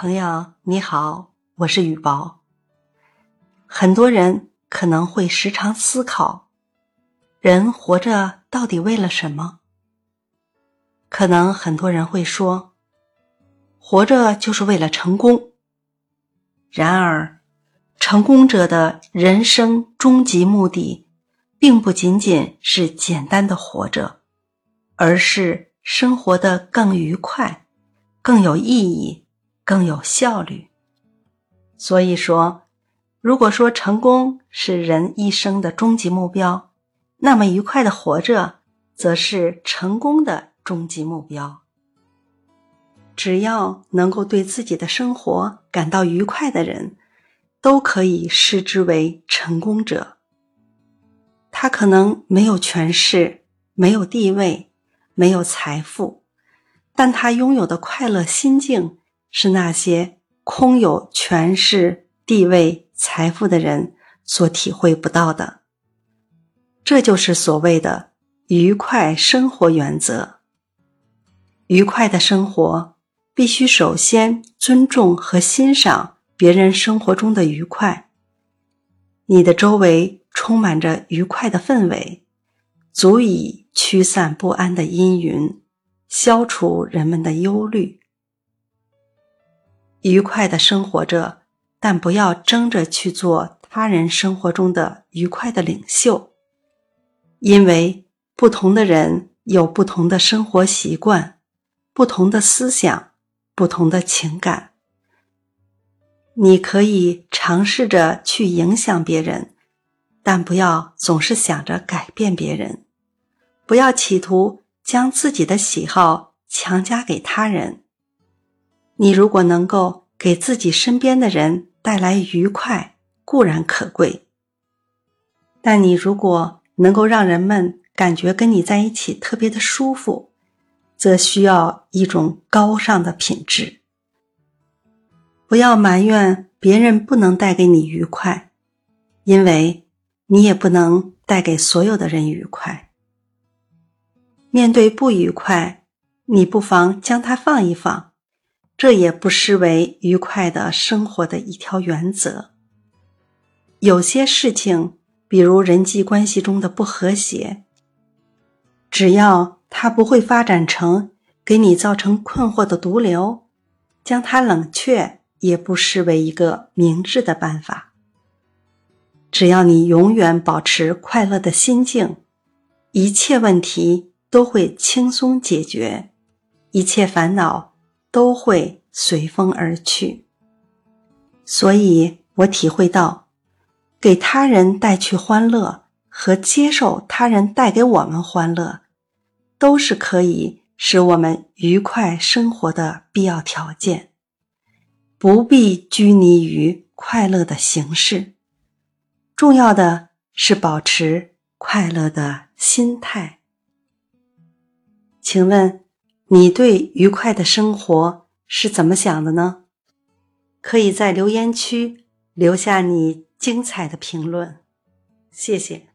朋友你好，我是雨宝。很多人可能会时常思考，人活着到底为了什么？可能很多人会说，活着就是为了成功。然而，成功者的人生终极目的，并不仅仅是简单的活着，而是生活的更愉快、更有意义。更有效率。所以说，如果说成功是人一生的终极目标，那么愉快的活着则是成功的终极目标。只要能够对自己的生活感到愉快的人，都可以视之为成功者。他可能没有权势，没有地位，没有财富，但他拥有的快乐心境。是那些空有权势、地位、财富的人所体会不到的。这就是所谓的愉快生活原则。愉快的生活必须首先尊重和欣赏别人生活中的愉快。你的周围充满着愉快的氛围，足以驱散不安的阴云，消除人们的忧虑。愉快的生活着，但不要争着去做他人生活中的愉快的领袖，因为不同的人有不同的生活习惯、不同的思想、不同的情感。你可以尝试着去影响别人，但不要总是想着改变别人，不要企图将自己的喜好强加给他人。你如果能够给自己身边的人带来愉快，固然可贵；但你如果能够让人们感觉跟你在一起特别的舒服，则需要一种高尚的品质。不要埋怨别人不能带给你愉快，因为你也不能带给所有的人愉快。面对不愉快，你不妨将它放一放。这也不失为愉快的生活的一条原则。有些事情，比如人际关系中的不和谐，只要它不会发展成给你造成困惑的毒瘤，将它冷却也不失为一个明智的办法。只要你永远保持快乐的心境，一切问题都会轻松解决，一切烦恼。都会随风而去，所以我体会到，给他人带去欢乐和接受他人带给我们欢乐，都是可以使我们愉快生活的必要条件。不必拘泥于快乐的形式，重要的是保持快乐的心态。请问？你对愉快的生活是怎么想的呢？可以在留言区留下你精彩的评论，谢谢。